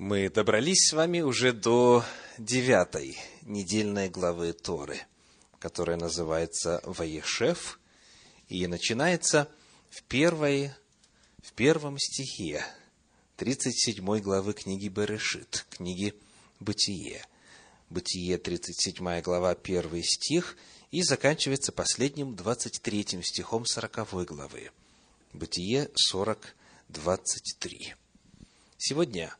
Мы добрались с вами уже до девятой недельной главы Торы, которая называется Ваешев, и начинается в, первой, в первом стихе 37 главы книги Берешит, книги Бытие. Бытие, 37 глава, 1 стих, и заканчивается последним 23 стихом 40 главы. Бытие 40, 23. Сегодня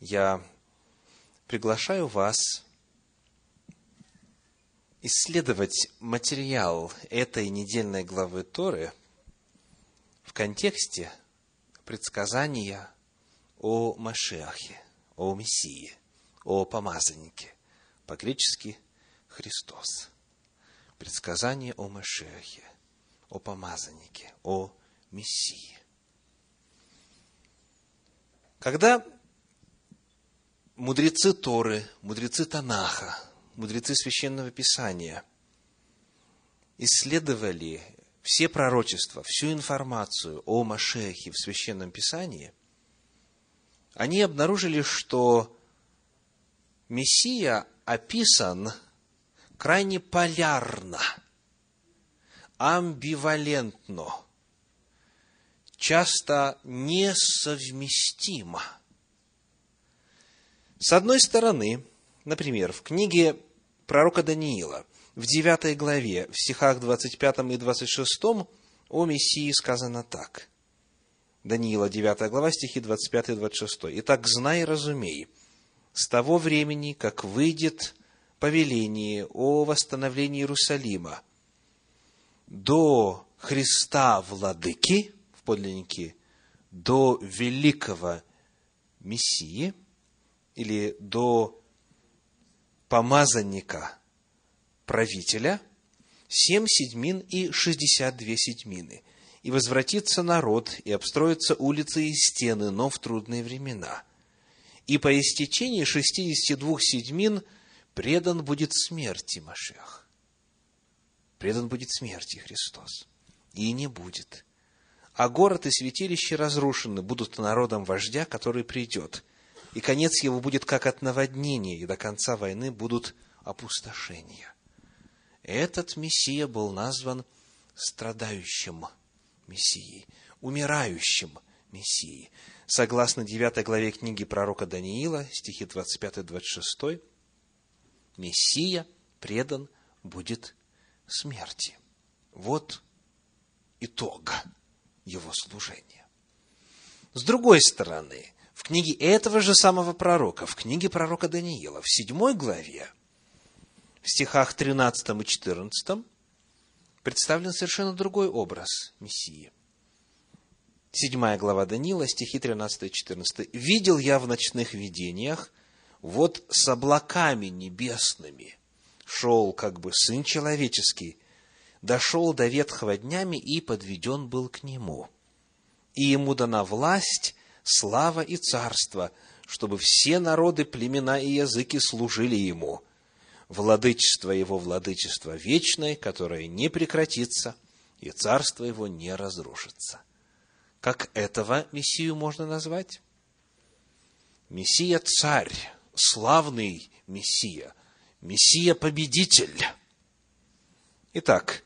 я приглашаю вас исследовать материал этой недельной главы Торы в контексте предсказания о Машиахе, о Мессии, о помазаннике, по-гречески Христос. Предсказание о Машиахе, о помазаннике, о Мессии. Когда мудрецы Торы, мудрецы Танаха, мудрецы Священного Писания исследовали все пророчества, всю информацию о Машехе в Священном Писании, они обнаружили, что Мессия описан крайне полярно, амбивалентно, часто несовместимо – с одной стороны, например, в книге пророка Даниила, в 9 главе, в стихах 25 и 26 о Мессии сказано так. Даниила, 9 глава, стихи 25 и 26. «Итак, знай и разумей, с того времени, как выйдет повеление о восстановлении Иерусалима до Христа Владыки, в подлиннике, до великого Мессии – или до помазанника правителя семь седьмин и шестьдесят две седьмины. И возвратится народ, и обстроятся улицы и стены, но в трудные времена. И по истечении шестидесяти двух седьмин предан будет смерти Машех. Предан будет смерти Христос. И не будет. А город и святилище разрушены будут народом вождя, который придет – и конец его будет как от наводнения, и до конца войны будут опустошения. Этот Мессия был назван страдающим Мессией, умирающим Мессией. Согласно 9 главе книги пророка Даниила, стихи 25-26, Мессия предан будет смерти. Вот итог его служения. С другой стороны, в книге этого же самого пророка, в книге пророка Даниила, в седьмой главе, в стихах 13 и 14, представлен совершенно другой образ Мессии. Седьмая глава Даниила, стихи 13 и 14. «Видел я в ночных видениях, вот с облаками небесными шел как бы Сын Человеческий, дошел до ветхого днями и подведен был к Нему. И Ему дана власть слава и царство, чтобы все народы, племена и языки служили Ему. Владычество Его – владычество вечное, которое не прекратится, и царство Его не разрушится. Как этого Мессию можно назвать? Мессия – царь, славный Мессия, Мессия-победитель. Итак,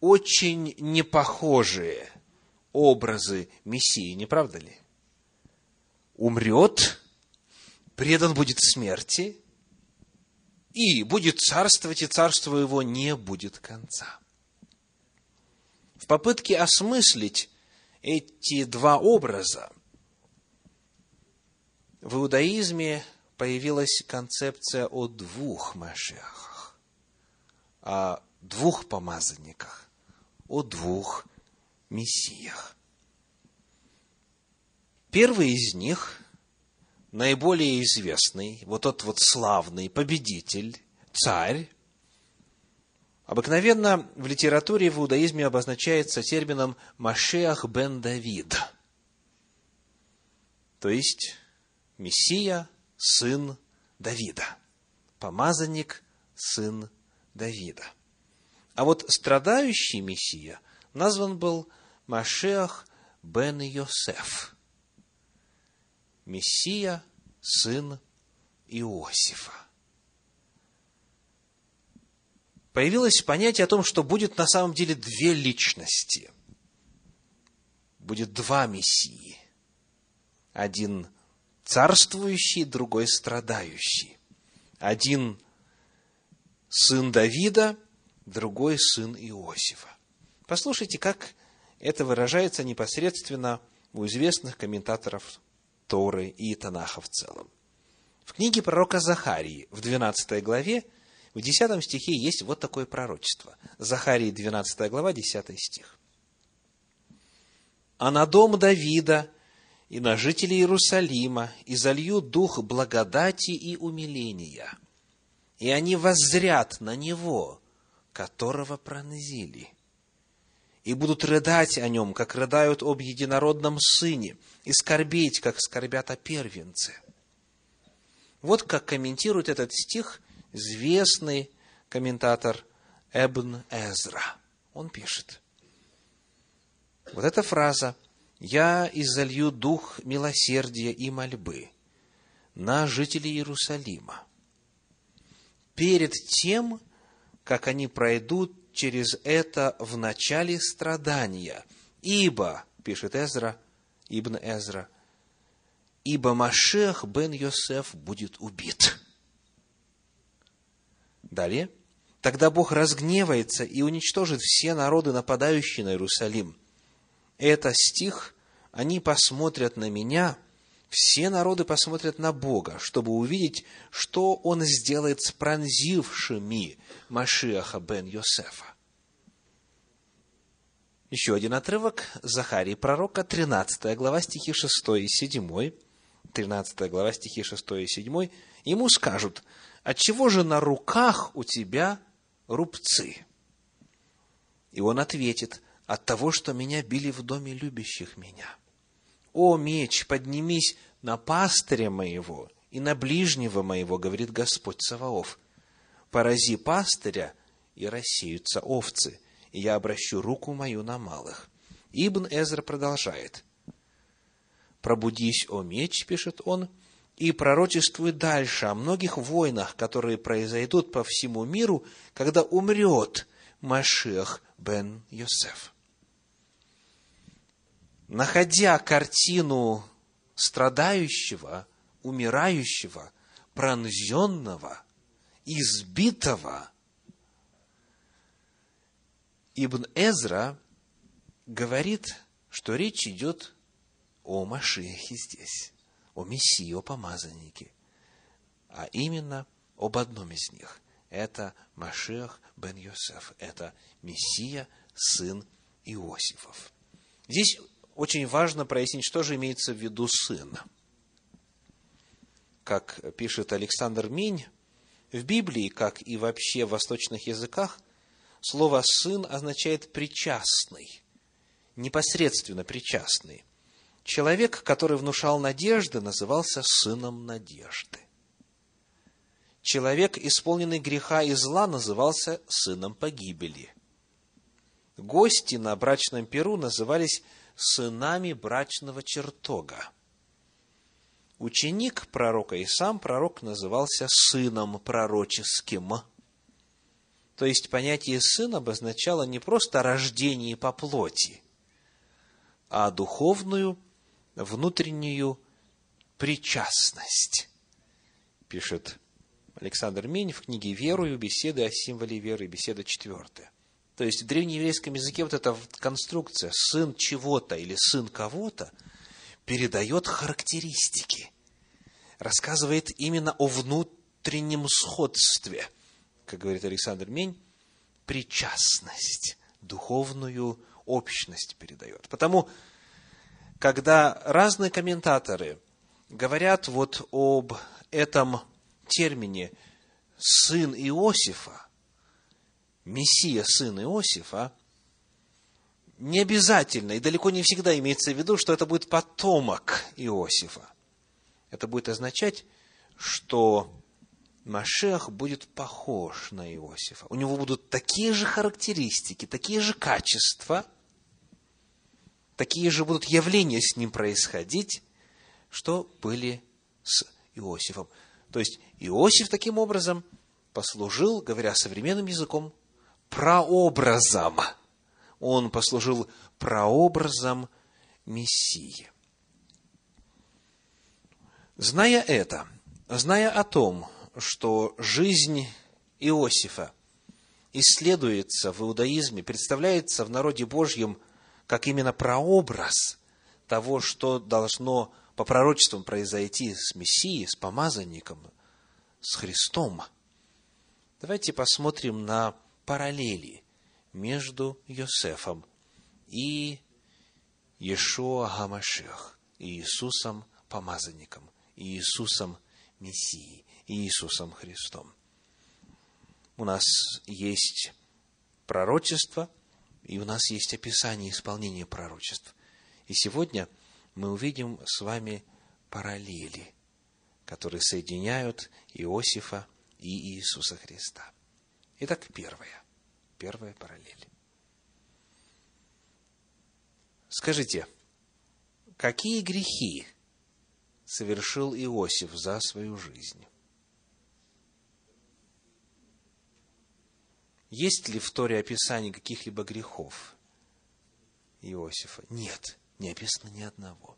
очень непохожие образы Мессии, не правда ли? Умрет, предан будет смерти, и будет царствовать, и царство его не будет конца. В попытке осмыслить эти два образа в иудаизме появилась концепция о двух Машиахах, о двух помазанниках, о двух мессиях. Первый из них, наиболее известный, вот тот вот славный победитель, царь, обыкновенно в литературе в иудаизме обозначается термином Машеах бен Давид, то есть Мессия, сын Давида, помазанник, сын Давида. А вот страдающий Мессия назван был Машех бен Йосеф. Мессия, сын Иосифа. Появилось понятие о том, что будет на самом деле две личности. Будет два Мессии. Один царствующий, другой страдающий. Один сын Давида, другой сын Иосифа. Послушайте, как это выражается непосредственно у известных комментаторов Торы и Танаха в целом. В книге пророка Захарии в 12 главе, в 10 стихе есть вот такое пророчество. Захарии 12 глава, 10 стих. «А на дом Давида и на жителей Иерусалима и залью дух благодати и умиления, и они воззрят на него, которого пронзили, и будут рыдать о нем, как рыдают об единородном сыне, и скорбеть, как скорбят о первенце. Вот как комментирует этот стих известный комментатор Эбн Эзра. Он пишет, вот эта фраза «Я изолью дух милосердия и мольбы на жителей Иерусалима» перед тем, как они пройдут через это в начале страдания. Ибо, пишет Эзра, Ибн Эзра, ибо Машех бен Йосеф будет убит. Далее. Тогда Бог разгневается и уничтожит все народы, нападающие на Иерусалим. Это стих, они посмотрят на меня, все народы посмотрят на Бога, чтобы увидеть, что Он сделает с пронзившими Машиаха бен Йосефа. Еще один отрывок Захарии пророка, 13 глава, стихи 6 и 7. 13 глава, стихи 6 и 7. Ему скажут, отчего же на руках у тебя рубцы? И он ответит, от того, что меня били в доме любящих меня. О, меч, поднимись на пастыря моего и на ближнего моего, говорит Господь Саваоф. Порази пастыря, и рассеются овцы, и я обращу руку мою на малых. Ибн Эзра продолжает. «Пробудись, о меч», — пишет он, — и пророчествуй дальше о многих войнах, которые произойдут по всему миру, когда умрет Машех бен Йосеф. Находя картину страдающего, умирающего, пронзенного, избитого, Ибн Эзра говорит, что речь идет о Машехе здесь, о Мессии, о помазаннике, а именно об одном из них. Это Машех бен Йосеф, это Мессия, сын Иосифов. Здесь очень важно прояснить, что же имеется в виду сын. Как пишет Александр Минь, в Библии, как и вообще в восточных языках, слово «сын» означает «причастный», непосредственно причастный. Человек, который внушал надежды, назывался сыном надежды. Человек, исполненный греха и зла, назывался сыном погибели. Гости на брачном перу назывались сынами брачного чертога. Ученик пророка и сам пророк назывался сыном пророческим. То есть понятие «сын» обозначало не просто рождение по плоти, а духовную, внутреннюю причастность, пишет Александр Мень в книге «Верую. Беседы о символе веры», беседа четвертая. То есть в древнееврейском языке вот эта конструкция «сын чего-то» или «сын кого-то» передает характеристики, рассказывает именно о внутреннем сходстве, как говорит Александр Мень, причастность, духовную общность передает. Потому, когда разные комментаторы говорят вот об этом термине «сын Иосифа», Мессия, сын Иосифа, не обязательно и далеко не всегда имеется в виду, что это будет потомок Иосифа. Это будет означать, что Машех будет похож на Иосифа. У него будут такие же характеристики, такие же качества, такие же будут явления с ним происходить, что были с Иосифом. То есть Иосиф таким образом послужил, говоря современным языком, прообразом. Он послужил прообразом Мессии. Зная это, зная о том, что жизнь Иосифа исследуется в иудаизме, представляется в народе Божьем как именно прообраз того, что должно по пророчествам произойти с Мессией, с помазанником, с Христом. Давайте посмотрим на параллели между Йосефом и Иешуа Гамашех, Иисусом помазанником, Иисусом Мессией, Иисусом Христом. У нас есть пророчество, и у нас есть описание исполнения пророчеств. И сегодня мы увидим с вами параллели, которые соединяют Иосифа и Иисуса Христа. Итак, первая. Первая параллель. Скажите, какие грехи совершил Иосиф за свою жизнь? Есть ли в Торе описание каких-либо грехов Иосифа? Нет, не описано ни одного.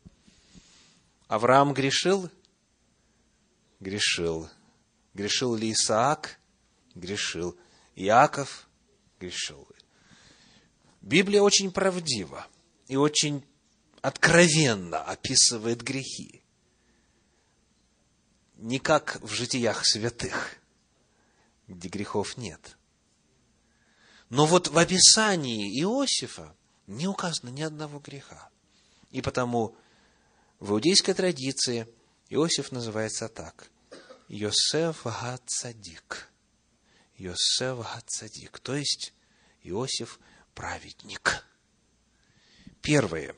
Авраам грешил? Грешил. Грешил ли Исаак? Грешил. Иаков? Грешил. Библия очень правдива и очень откровенно описывает грехи. Не как в житиях святых, где грехов нет. Но вот в описании Иосифа не указано ни одного греха. И потому в иудейской традиции Иосиф называется так. Йосеф Гацадик. Йосеф Гацадик. То есть Иосиф праведник. Первое,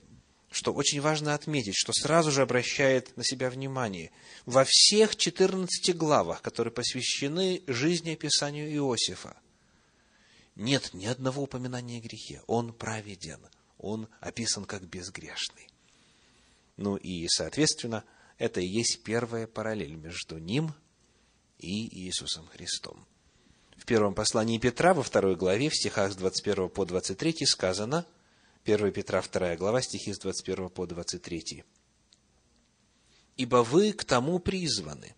что очень важно отметить, что сразу же обращает на себя внимание. Во всех 14 главах, которые посвящены жизни описанию Иосифа, нет ни одного упоминания о грехе. Он праведен. Он описан как безгрешный. Ну и, соответственно, это и есть первая параллель между ним и Иисусом Христом. В первом послании Петра, во второй главе, в стихах с 21 по 23 сказано – 1 Петра 2 глава, стихи с 21 по 23. «Ибо вы к тому призваны,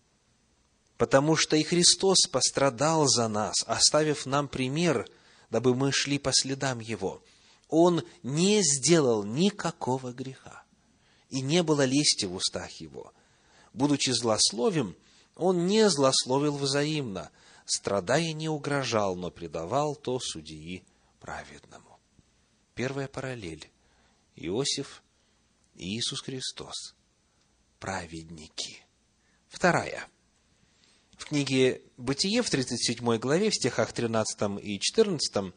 потому что и Христос пострадал за нас, оставив нам пример, дабы мы шли по следам Его. Он не сделал никакого греха, и не было лести в устах Его. Будучи злословим, Он не злословил взаимно, страдая не угрожал, но предавал то судьи праведному. Первая параллель. Иосиф и Иисус Христос. Праведники. Вторая. В книге «Бытие» в 37 главе, в стихах 13 и 14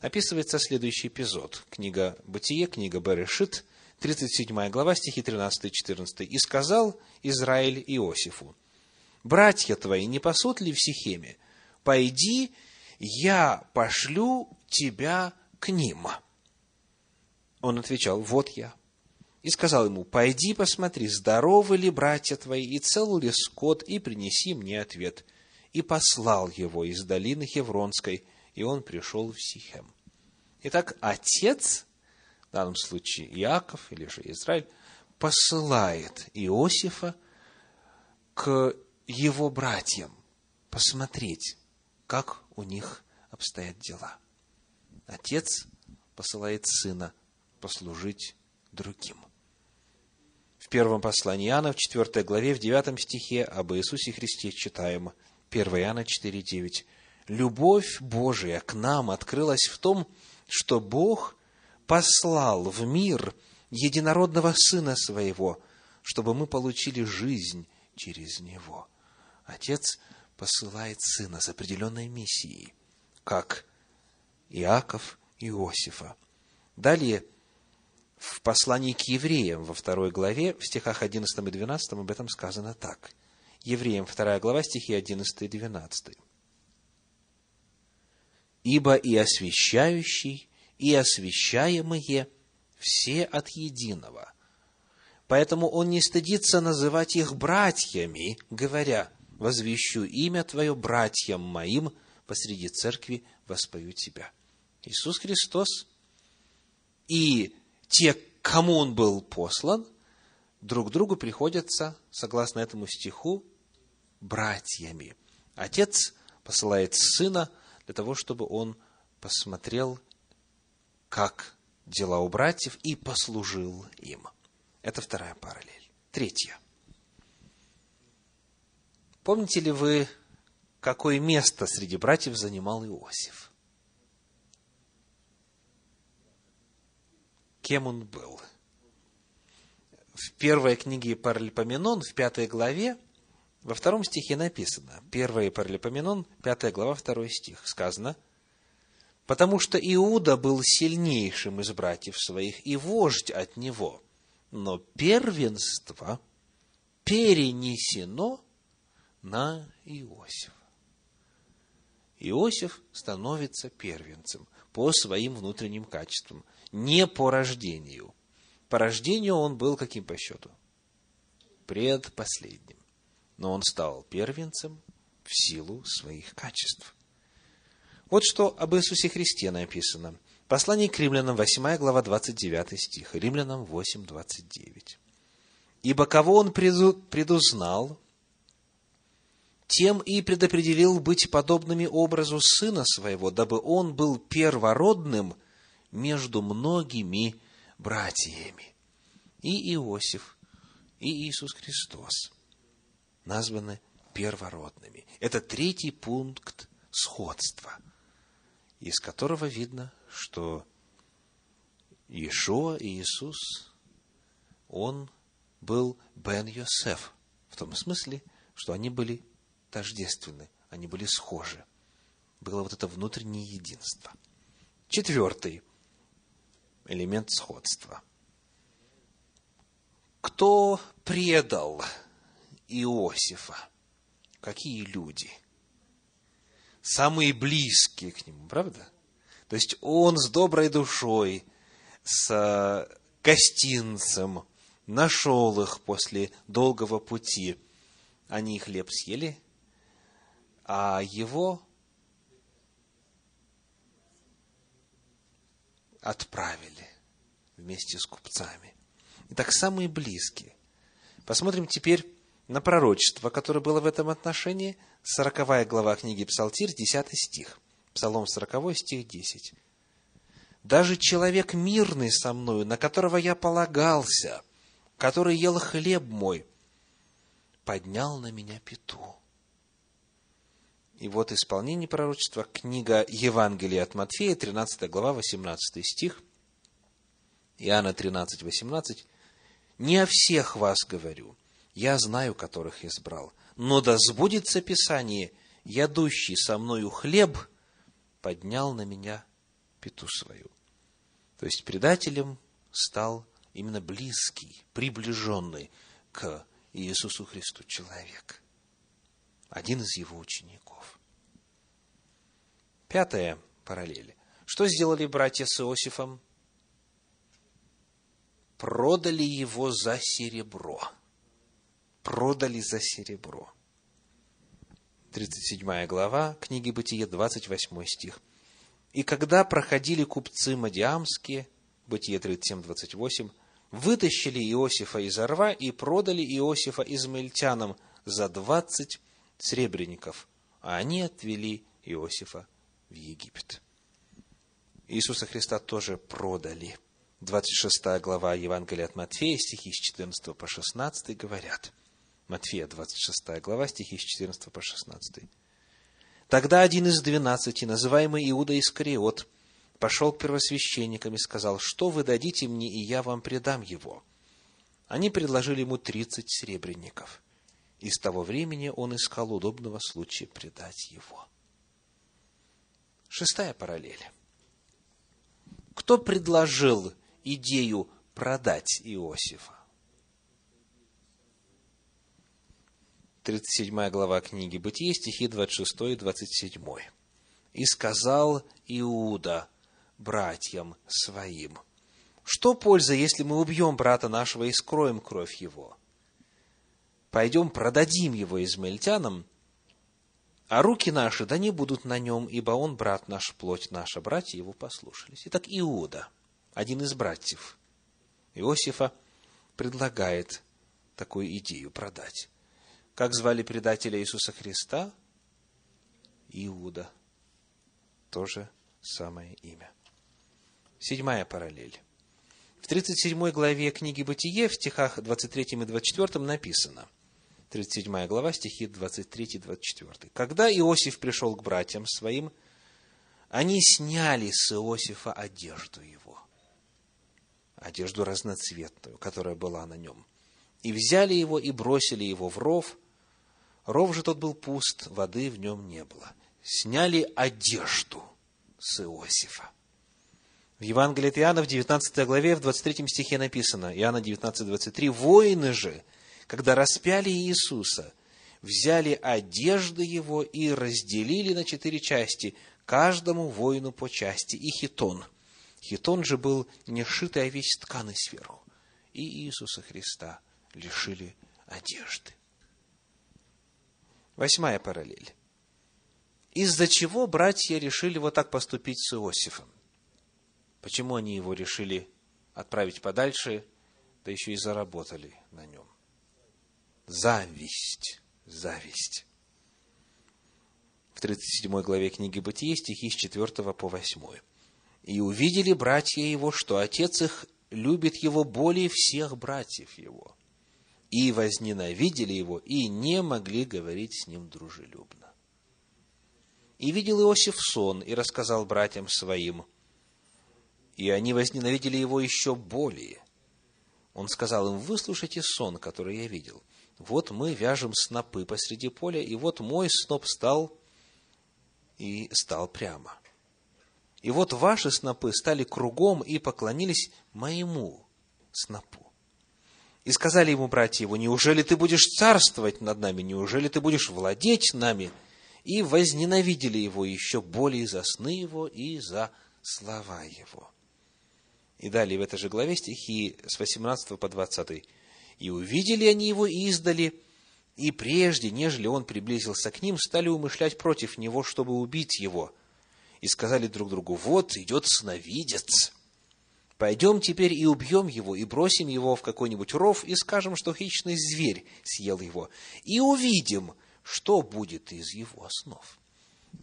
описывается следующий эпизод. Книга «Бытие», книга «Берешит», 37 глава, стихи 13 и 14. «И сказал Израиль Иосифу, «Братья твои не пасут ли в Сихеме? Пойди, я пошлю тебя к ним». Он отвечал, вот я. И сказал ему, пойди посмотри, здоровы ли братья твои, и цел ли скот, и принеси мне ответ. И послал его из долины Хевронской, и он пришел в Сихем. Итак, отец, в данном случае Иаков или же Израиль, посылает Иосифа к его братьям посмотреть, как у них обстоят дела. Отец посылает сына послужить другим. В первом послании Иоанна, в 4 главе, в 9 стихе об Иисусе Христе читаем 1 Иоанна 4,9. «Любовь Божия к нам открылась в том, что Бог послал в мир единородного Сына Своего, чтобы мы получили жизнь через Него». Отец посылает Сына с определенной миссией, как Иаков Иосифа. Далее – в послании к евреям во второй главе, в стихах 11 и 12 об этом сказано так. Евреям, вторая глава, стихи 11 и 12. «Ибо и освящающий, и освящаемые все от единого Поэтому он не стыдится называть их братьями, говоря, «Возвещу имя Твое братьям моим, посреди церкви воспою Тебя». Иисус Христос и те, кому Он был послан, друг другу приходятся, согласно этому стиху, братьями. Отец посылает сына для того, чтобы он посмотрел, как дела у братьев, и послужил им. Это вторая параллель. Третья. Помните ли вы, какое место среди братьев занимал Иосиф? Кем он был? В первой книге Паралипоменон, в пятой главе, во втором стихе написано, 1 Паралипоменон, пятая глава, второй стих, сказано, «Потому что Иуда был сильнейшим из братьев своих, и вождь от него, но первенство перенесено на Иосифа». Иосиф становится первенцем по своим внутренним качествам, не по рождению. По рождению он был каким по счету? Предпоследним но он стал первенцем в силу своих качеств. Вот что об Иисусе Христе написано. Послание к римлянам, 8 глава, 29 стих. Римлянам 8, 29. «Ибо кого он предузнал, тем и предопределил быть подобными образу Сына Своего, дабы Он был первородным между многими братьями». И Иосиф, и Иисус Христос – названы первородными. Это третий пункт сходства, из которого видно, что Иешуа и Иисус, он был Бен Йосеф, в том смысле, что они были тождественны, они были схожи. Было вот это внутреннее единство. Четвертый элемент сходства. Кто предал Иосифа. Какие люди? Самые близкие к нему, правда? То есть он с доброй душой, с гостинцем нашел их после долгого пути. Они хлеб съели, а его отправили вместе с купцами. Итак, самые близкие. Посмотрим теперь на пророчество, которое было в этом отношении, 40 глава книги Псалтирь, 10 стих. Псалом 40, стих 10. «Даже человек мирный со мною, на которого я полагался, который ел хлеб мой, поднял на меня пету». И вот исполнение пророчества, книга Евангелия от Матфея, 13 глава, 18 стих, Иоанна 13, 18. «Не о всех вас говорю, я знаю, которых избрал. Но да сбудется Писание, ядущий со мною хлеб, поднял на меня пету свою. То есть предателем стал именно близкий, приближенный к Иисусу Христу человек. Один из его учеников. Пятая параллель. Что сделали братья с Иосифом? Продали его за серебро продали за серебро. 37 глава книги Бытие, 28 стих. «И когда проходили купцы Мадиамские, Бытие 37, 28, вытащили Иосифа из орва и продали Иосифа измельтянам за двадцать сребреников, а они отвели Иосифа в Египет. Иисуса Христа тоже продали. 26 глава Евангелия от Матфея, стихи с 14 по 16 говорят – Матфея, 26 глава, стихи с 14 по 16. Тогда один из двенадцати, называемый Иуда Искариот, пошел к первосвященникам и сказал, что вы дадите мне, и я вам предам его. Они предложили ему тридцать серебряников. И с того времени он искал удобного случая предать его. Шестая параллель. Кто предложил идею продать Иосифа? 37 глава книги Бытие, стихи 26 и 27. «И сказал Иуда братьям своим, Что польза, если мы убьем брата нашего и скроем кровь его? Пойдем продадим его измаильтянам, а руки наши да не будут на нем, ибо он брат наш, плоть наша, братья его послушались. Итак, Иуда, один из братьев Иосифа, предлагает такую идею продать. Как звали предателя Иисуса Христа? Иуда. Тоже самое имя. Седьмая параллель. В 37 главе книги «Бытие» в стихах 23 и 24 написано, 37 глава, стихи 23 и 24. «Когда Иосиф пришел к братьям своим, они сняли с Иосифа одежду его, одежду разноцветную, которая была на нем, и взяли его и бросили его в ров. Ров же тот был пуст, воды в нем не было. Сняли одежду с Иосифа. В Евангелии от Иоанна в 19 главе, в 23 стихе написано, Иоанна 19, 23, «Воины же, когда распяли Иисуса, взяли одежды его и разделили на четыре части, каждому воину по части, и хитон. Хитон же был не шитый, а весь тканый сверху. И Иисуса Христа лишили одежды. Восьмая параллель. Из-за чего братья решили вот так поступить с Иосифом? Почему они его решили отправить подальше, да еще и заработали на нем? Зависть. Зависть. В 37 главе книги Бытия стихи с 4 по 8. «И увидели братья его, что отец их любит его более всех братьев его, и возненавидели его, и не могли говорить с ним дружелюбно. И видел Иосиф сон, и рассказал братьям своим – и они возненавидели его еще более. Он сказал им, выслушайте сон, который я видел. Вот мы вяжем снопы посреди поля, и вот мой сноп стал и стал прямо. И вот ваши снопы стали кругом и поклонились моему снопу. И сказали ему братья его, неужели ты будешь царствовать над нами, неужели ты будешь владеть нами? И возненавидели его еще более за сны его и за слова его. И далее в этой же главе стихи с 18 по 20. «И увидели они его издали, и прежде, нежели он приблизился к ним, стали умышлять против него, чтобы убить его. И сказали друг другу, вот идет сновидец. Пойдем теперь и убьем его, и бросим его в какой-нибудь ров, и скажем, что хищный зверь съел его. И увидим, что будет из его снов.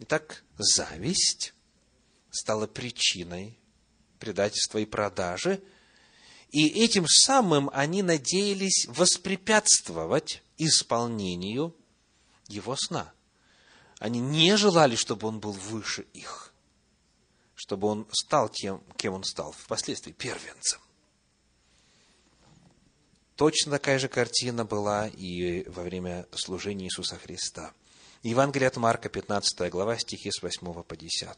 Итак, зависть стала причиной предательства и продажи. И этим самым они надеялись воспрепятствовать исполнению его сна. Они не желали, чтобы он был выше их, чтобы он стал тем, кем он стал впоследствии, первенцем. Точно такая же картина была и во время служения Иисуса Христа. Евангелие от Марка, 15 глава, стихи с 8 по 10.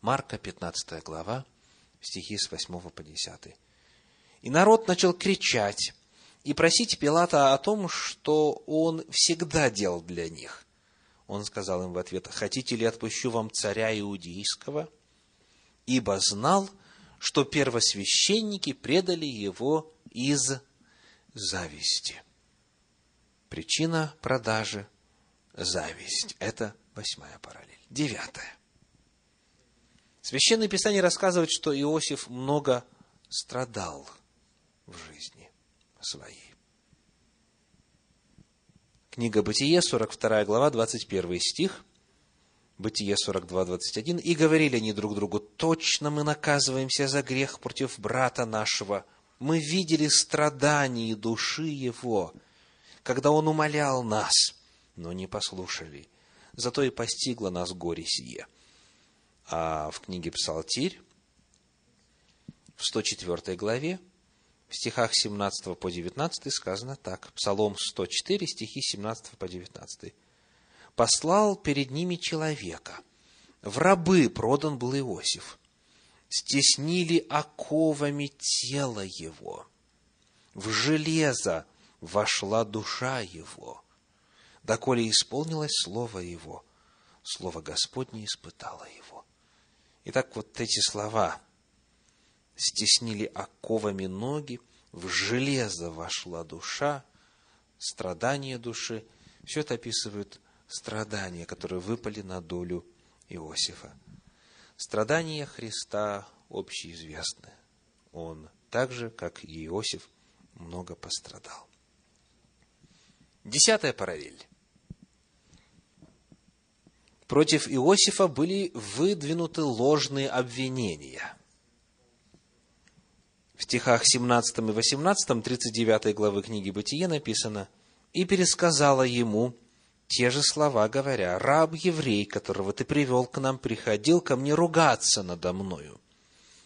Марка, 15 глава, стихи с 8 по 10. «И народ начал кричать и просить Пилата о том, что он всегда делал для них. Он сказал им в ответ, «Хотите ли отпущу вам царя иудейского?» Ибо знал, что первосвященники предали его из зависти. Причина продажи – зависть. Это восьмая параллель. Девятая. Священное Писание рассказывает, что Иосиф много страдал в жизни своей. Книга Бытие, 42 глава, 21 стих, Бытие 42, 21. «И говорили они друг другу, точно мы наказываемся за грех против брата нашего. Мы видели страдания души его, когда он умолял нас, но не послушали. Зато и постигло нас горе сие». А в книге Псалтирь, в 104 главе, в стихах 17 по 19 сказано так. Псалом 104, стихи 17 по 19. «Послал перед ними человека. В рабы продан был Иосиф. Стеснили оковами тело его. В железо вошла душа его. Доколе исполнилось слово его, слово Господне испытало его». Итак, вот эти слова стеснили оковами ноги, в железо вошла душа, страдания души. Все это описывает страдания, которые выпали на долю Иосифа. Страдания Христа общеизвестны. Он так же, как и Иосиф, много пострадал. Десятая параллель. Против Иосифа были выдвинуты ложные обвинения. В стихах 17 и 18 39 главы книги Бытие написано «И пересказала ему те же слова, говоря, «Раб еврей, которого ты привел к нам, приходил ко мне ругаться надо мною.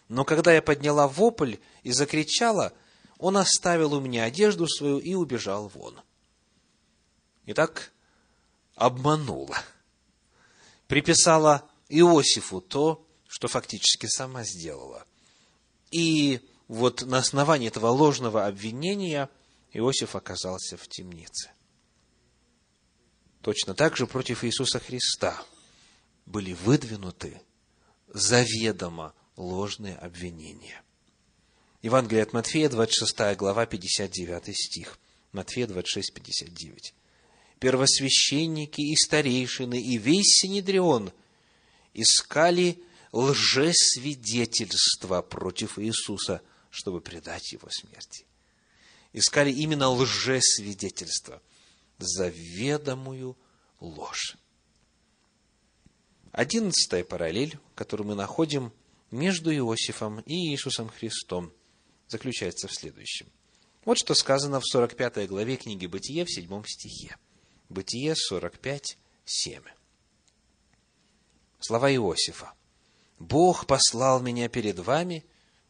Но когда я подняла вопль и закричала, он оставил у меня одежду свою и убежал вон». Итак, обманула – приписала Иосифу то, что фактически сама сделала. И вот на основании этого ложного обвинения Иосиф оказался в темнице. Точно так же против Иисуса Христа были выдвинуты заведомо ложные обвинения. Евангелие от Матфея, 26 глава, 59 стих. Матфея 26, 59 первосвященники и старейшины, и весь Синедрион искали лжесвидетельства против Иисуса, чтобы предать его смерти. Искали именно лжесвидетельства, заведомую ложь. Одиннадцатая параллель, которую мы находим между Иосифом и Иисусом Христом, заключается в следующем. Вот что сказано в 45 главе книги Бытия в 7 стихе. Бытие 45, 7. Слова Иосифа. «Бог послал меня перед вами,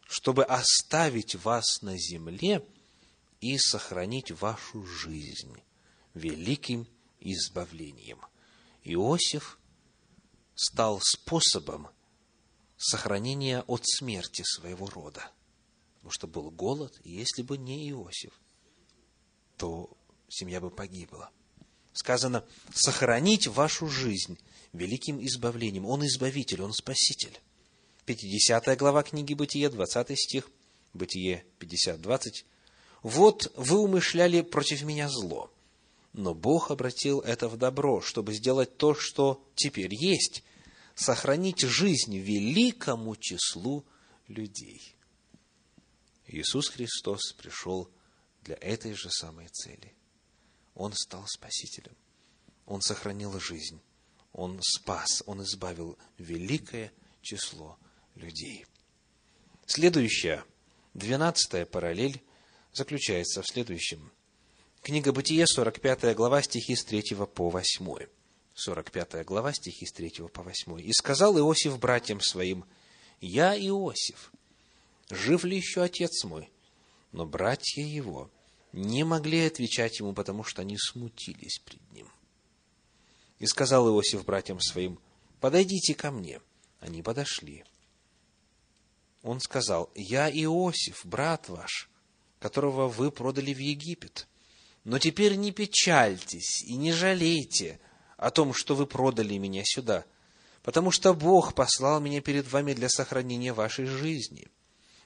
чтобы оставить вас на земле и сохранить вашу жизнь великим избавлением». Иосиф стал способом сохранения от смерти своего рода. Потому что был голод, и если бы не Иосиф, то семья бы погибла сказано, сохранить вашу жизнь великим избавлением. Он избавитель, он спаситель. 50 глава книги Бытие, 20 стих, Бытие 50, 20. «Вот вы умышляли против меня зло, но Бог обратил это в добро, чтобы сделать то, что теперь есть, сохранить жизнь великому числу людей». Иисус Христос пришел для этой же самой цели – он стал спасителем. Он сохранил жизнь. Он спас, он избавил великое число людей. Следующая, двенадцатая параллель заключается в следующем. Книга Бытие, 45 глава, стихи с 3 по 8. 45 глава, стихи с 3 по 8. «И сказал Иосиф братьям своим, «Я Иосиф, жив ли еще отец мой?» Но братья его – не могли отвечать ему, потому что они смутились пред ним. И сказал Иосиф братьям своим, подойдите ко мне. Они подошли. Он сказал, я Иосиф, брат ваш, которого вы продали в Египет. Но теперь не печальтесь и не жалейте о том, что вы продали меня сюда, потому что Бог послал меня перед вами для сохранения вашей жизни.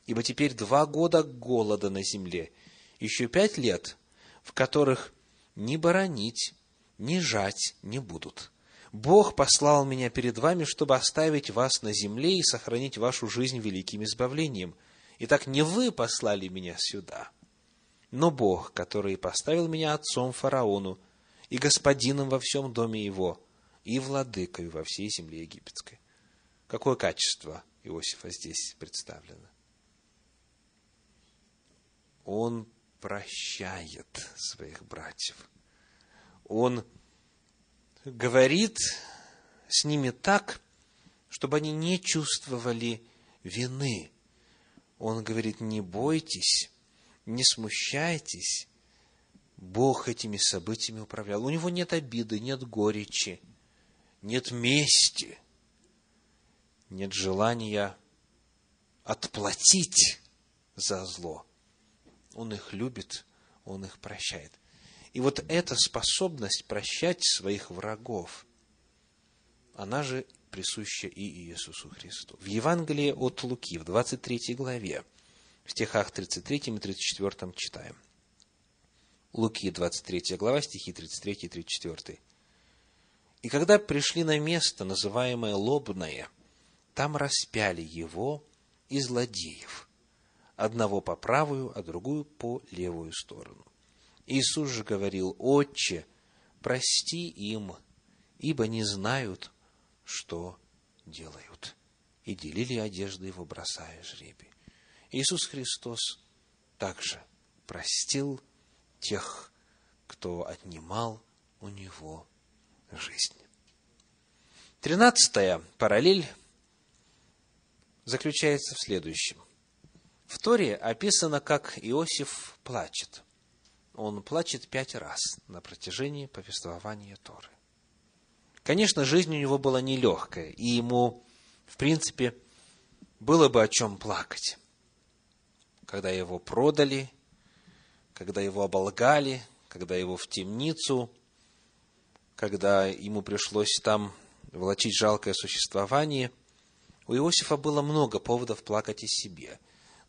Ибо теперь два года голода на земле – еще пять лет, в которых ни баранить, ни жать не будут. Бог послал меня перед вами, чтобы оставить вас на земле и сохранить вашу жизнь великим избавлением. Итак, не вы послали меня сюда, но Бог, который поставил меня отцом фараону и господином во всем доме его, и владыкой во всей земле египетской. Какое качество Иосифа здесь представлено? Он прощает своих братьев. Он говорит с ними так, чтобы они не чувствовали вины. Он говорит, не бойтесь, не смущайтесь, Бог этими событиями управлял. У него нет обиды, нет горечи, нет мести, нет желания отплатить за зло. Он их любит, Он их прощает. И вот эта способность прощать своих врагов, она же присуща и Иисусу Христу. В Евангелии от Луки, в 23 главе, в стихах 33 и 34 читаем. Луки, 23 глава, стихи 33 и 34. «И когда пришли на место, называемое Лобное, там распяли его и злодеев, одного по правую, а другую по левую сторону. Иисус же говорил, «Отче, прости им, ибо не знают, что делают». И делили одежды его, бросая жребий. Иисус Христос также простил тех, кто отнимал у него жизнь. Тринадцатая параллель заключается в следующем. В Торе описано, как Иосиф плачет. Он плачет пять раз на протяжении повествования Торы. Конечно, жизнь у него была нелегкая, и ему, в принципе, было бы о чем плакать. Когда его продали, когда его оболгали, когда его в темницу, когда ему пришлось там волочить жалкое существование, у Иосифа было много поводов плакать о себе.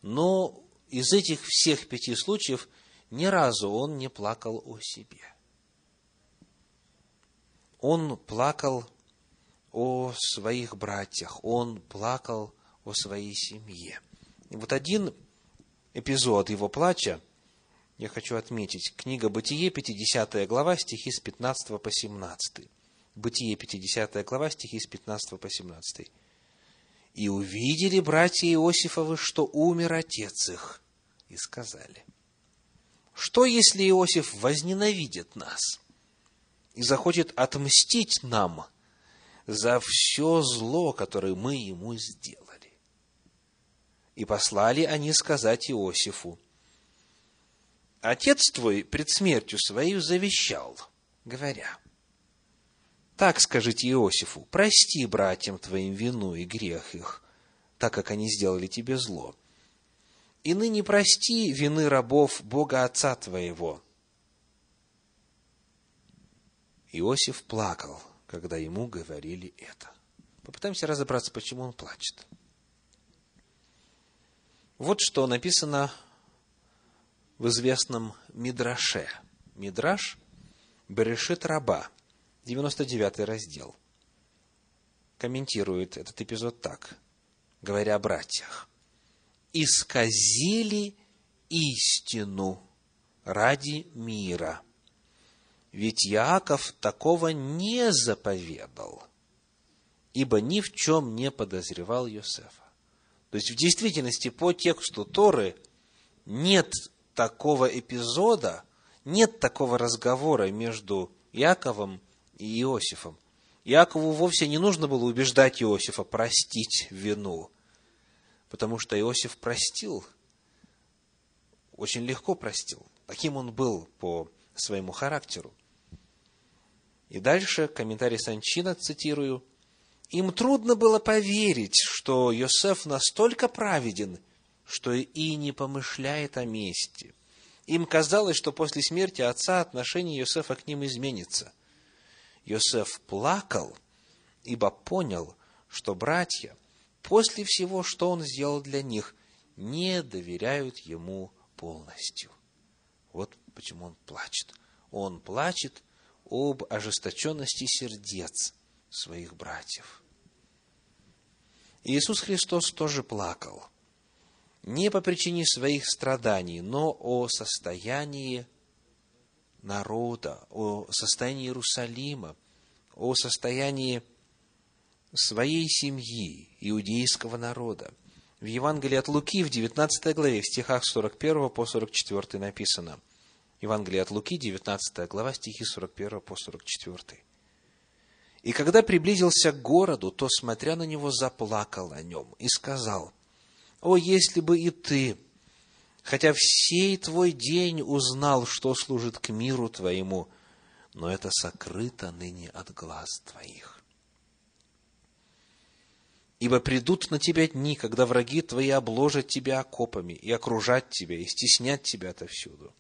Но из этих всех пяти случаев ни разу он не плакал о себе. Он плакал о своих братьях, он плакал о своей семье. И вот один эпизод его плача я хочу отметить. Книга Бытие, 50 глава, стихи с 15 по 17. Бытие, 50 глава, стихи с 15 по 17. «И увидели братья Иосифовы, что умер отец их, и сказали, что если Иосиф возненавидит нас и захочет отмстить нам за все зло, которое мы ему сделали? И послали они сказать Иосифу, Отец твой пред смертью своей завещал, говоря, так скажите Иосифу, прости братьям твоим вину и грех их, так как они сделали тебе зло. И ныне прости вины рабов Бога Отца твоего. Иосиф плакал, когда ему говорили это. Попытаемся разобраться, почему он плачет. Вот что написано в известном Мидраше. Мидраш Берешит Раба, 99 раздел, комментирует этот эпизод так, говоря о братьях. «Исказили истину ради мира, ведь Яаков такого не заповедал, ибо ни в чем не подозревал Йосефа». То есть, в действительности, по тексту Торы нет такого эпизода, нет такого разговора между Иаковом и Иосифом. Иакову вовсе не нужно было убеждать Иосифа простить вину, потому что Иосиф простил, очень легко простил. Таким он был по своему характеру. И дальше комментарий Санчина, цитирую, «Им трудно было поверить, что Йосеф настолько праведен, что и не помышляет о мести. Им казалось, что после смерти отца отношение Иосифа к ним изменится. Иосиф плакал, ибо понял, что братья, после всего, что он сделал для них, не доверяют ему полностью. Вот почему он плачет. Он плачет об ожесточенности сердец своих братьев. Иисус Христос тоже плакал – не по причине своих страданий, но о состоянии народа, о состоянии Иерусалима, о состоянии своей семьи, иудейского народа. В Евангелии от Луки в 19 главе, в стихах 41 по 44 написано. Евангелие от Луки, 19 глава, стихи 41 по 44. «И когда приблизился к городу, то, смотря на него, заплакал о нем и сказал, о, если бы и ты, хотя всей твой день узнал, что служит к миру твоему, но это сокрыто ныне от глаз твоих. Ибо придут на тебя дни, когда враги твои обложат тебя окопами и окружат тебя, и стеснят тебя отовсюду.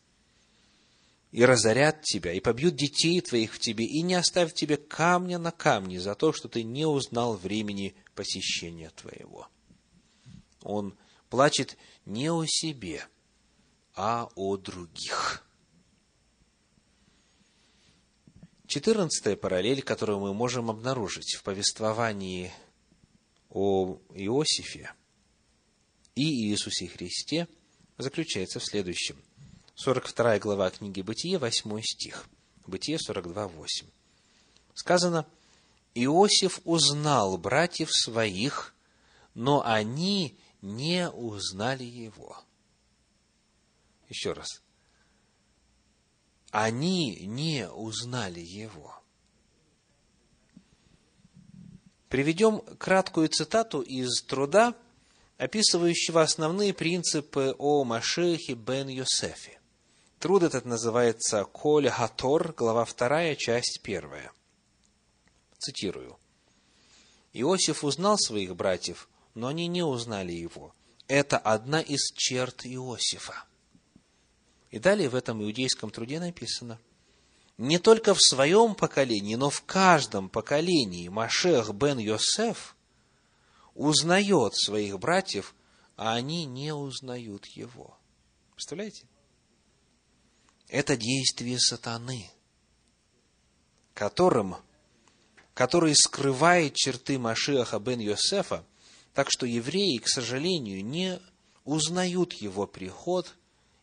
и разорят тебя, и побьют детей твоих в тебе, и не оставят тебе камня на камне за то, что ты не узнал времени посещения твоего. Он плачет не о себе, а о других. Четырнадцатая параллель, которую мы можем обнаружить в повествовании о Иосифе и Иисусе Христе, заключается в следующем. 42 глава книги Бытие, 8 стих. Бытие 42, 8. Сказано, Иосиф узнал братьев своих, но они не узнали его. Еще раз. Они не узнали его. Приведем краткую цитату из труда, описывающего основные принципы о Машехе бен Йосефе. Труд этот называется Коль Хатор, глава 2, часть 1. Цитирую. Иосиф узнал своих братьев, но они не узнали его. Это одна из черт Иосифа. И далее в этом иудейском труде написано, не только в своем поколении, но в каждом поколении Машех бен Йосеф узнает своих братьев, а они не узнают его. Представляете? это действие сатаны, которым, который скрывает черты Машиаха бен Йосефа, так что евреи, к сожалению, не узнают его приход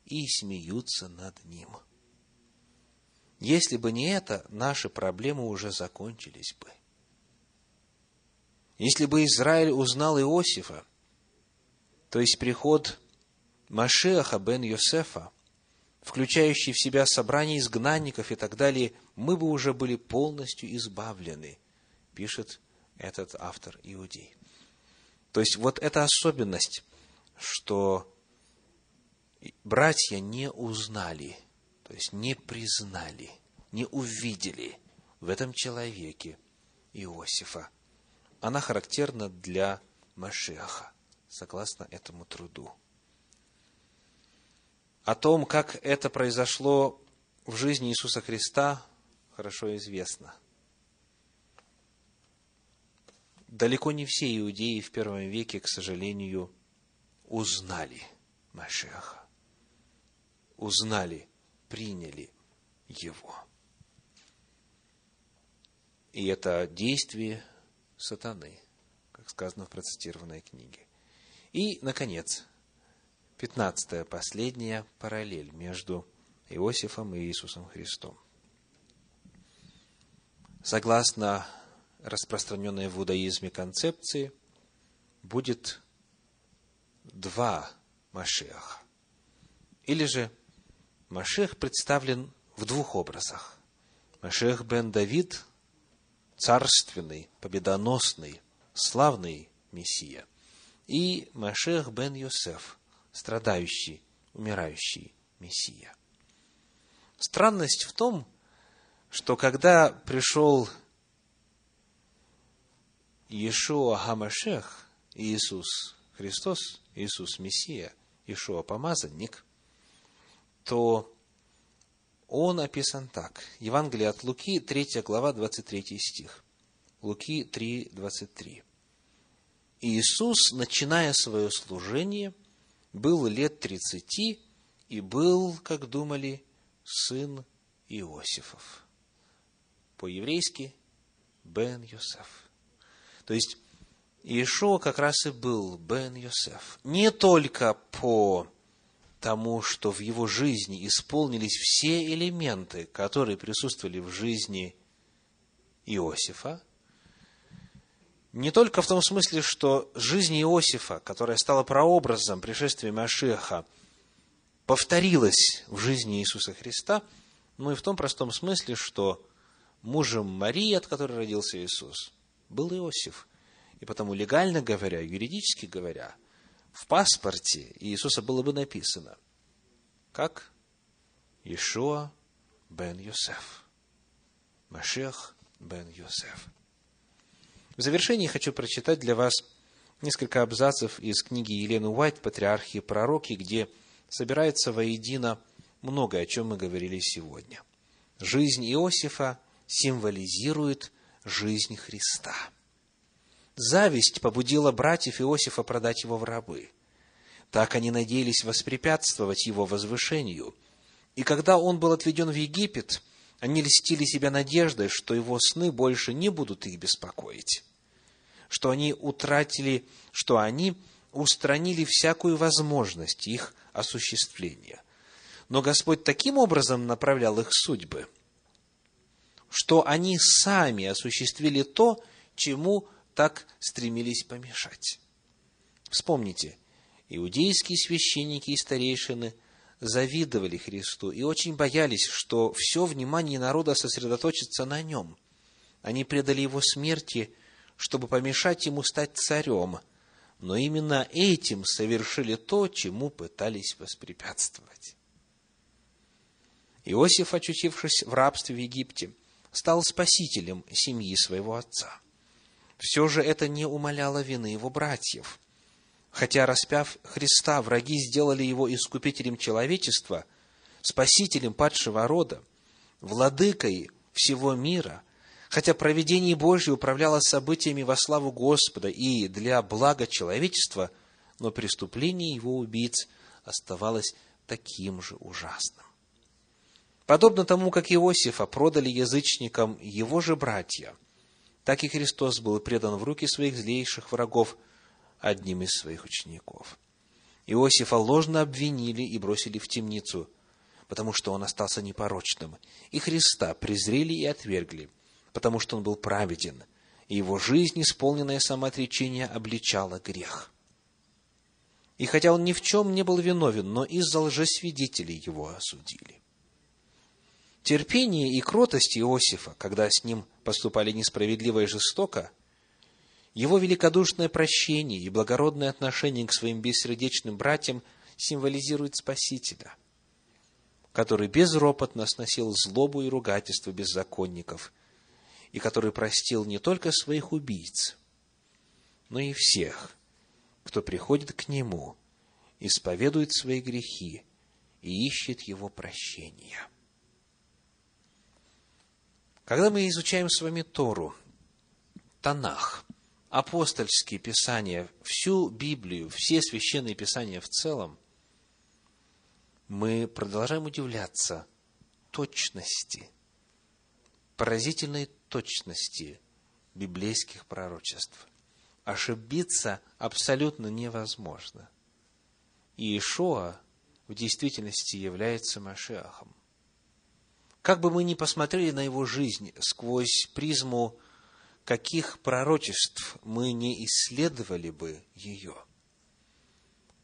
и смеются над ним. Если бы не это, наши проблемы уже закончились бы. Если бы Израиль узнал Иосифа, то есть приход Машеха бен Йосефа, включающий в себя собрание изгнанников и так далее, мы бы уже были полностью избавлены, пишет этот автор иудей. То есть вот эта особенность, что братья не узнали, то есть не признали, не увидели в этом человеке Иосифа. Она характерна для Машеха, согласно этому труду. О том, как это произошло в жизни Иисуса Христа, хорошо известно. Далеко не все иудеи в первом веке, к сожалению, узнали Машеха. Узнали, приняли его. И это действие сатаны, как сказано в процитированной книге. И, наконец, Пятнадцатая, последняя параллель между Иосифом и Иисусом Христом. Согласно распространенной в иудаизме концепции, будет два Машеха. Или же Машех представлен в двух образах. Машех бен Давид – царственный, победоносный, славный Мессия. И Машех бен Йосеф – страдающий, умирающий Мессия. Странность в том, что когда пришел Иешуа Хамашех, Иисус Христос, Иисус Мессия, Иешуа Помазанник, то он описан так. Евангелие от Луки, 3 глава, 23 стих. Луки 3, 23. Иисус, начиная свое служение – был лет тридцати и был, как думали, сын Иосифов. По-еврейски Бен Йосеф. То есть Иешуа как раз и был Бен Йосеф. Не только по тому, что в его жизни исполнились все элементы, которые присутствовали в жизни Иосифа, не только в том смысле, что жизнь Иосифа, которая стала прообразом пришествия Машеха, повторилась в жизни Иисуса Христа, но и в том простом смысле, что мужем Марии, от которой родился Иисус, был Иосиф. И потому, легально говоря, юридически говоря, в паспорте Иисуса было бы написано, как Иешуа бен Йосеф. Машех бен Йосеф. В завершении хочу прочитать для вас несколько абзацев из книги Елены Уайт «Патриархи и пророки», где собирается воедино многое, о чем мы говорили сегодня. Жизнь Иосифа символизирует жизнь Христа. Зависть побудила братьев Иосифа продать его в рабы. Так они надеялись воспрепятствовать его возвышению. И когда он был отведен в Египет, они льстили себя надеждой, что его сны больше не будут их беспокоить, что они утратили, что они устранили всякую возможность их осуществления. Но Господь таким образом направлял их судьбы, что они сами осуществили то, чему так стремились помешать. Вспомните, иудейские священники и старейшины завидовали Христу и очень боялись, что все внимание народа сосредоточится на нем. Они предали его смерти, чтобы помешать ему стать царем, но именно этим совершили то, чему пытались воспрепятствовать. Иосиф, очутившись в рабстве в Египте, стал спасителем семьи своего отца. Все же это не умаляло вины его братьев. Хотя, распяв Христа, враги сделали его искупителем человечества, спасителем падшего рода, владыкой всего мира, хотя проведение Божье управляло событиями во славу Господа и для блага человечества, но преступление его убийц оставалось таким же ужасным. Подобно тому, как Иосифа продали язычникам его же братья – так и Христос был предан в руки своих злейших врагов одним из своих учеников. Иосифа ложно обвинили и бросили в темницу, потому что он остался непорочным, и Христа презрели и отвергли, потому что он был праведен, и его жизнь, исполненная самоотречения, обличала грех. И хотя он ни в чем не был виновен, но из-за лжесвидетелей его осудили. Терпение и кротость Иосифа, когда с ним поступали несправедливо и жестоко, его великодушное прощение и благородное отношение к своим бессердечным братьям символизирует Спасителя, который безропотно сносил злобу и ругательство беззаконников, и который простил не только своих убийц, но и всех, кто приходит к Нему, исповедует свои грехи и ищет Его прощения. Когда мы изучаем с вами Тору, Танах, апостольские писания, всю Библию, все священные писания в целом, мы продолжаем удивляться точности, поразительной точности библейских пророчеств. Ошибиться абсолютно невозможно. И Ишуа в действительности является Машиахом. Как бы мы ни посмотрели на его жизнь сквозь призму каких пророчеств мы не исследовали бы ее,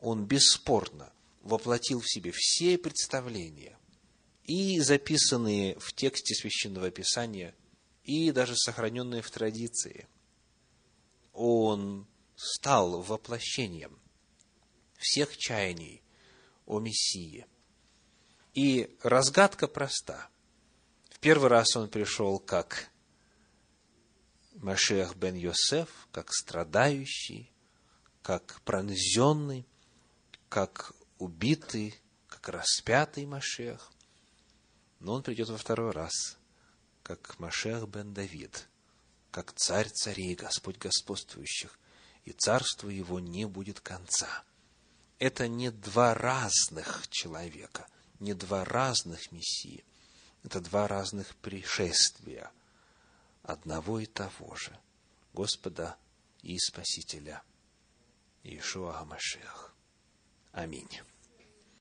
он бесспорно воплотил в себе все представления, и записанные в тексте Священного Писания, и даже сохраненные в традиции. Он стал воплощением всех чаяний о Мессии. И разгадка проста – первый раз он пришел как Машех бен Йосеф, как страдающий, как пронзенный, как убитый, как распятый Машех. Но он придет во второй раз, как Машех бен Давид, как царь царей, Господь господствующих, и царство его не будет конца. Это не два разных человека, не два разных мессии. Это два разных пришествия одного и того же Господа и Спасителя Иешуа Амашех. Аминь.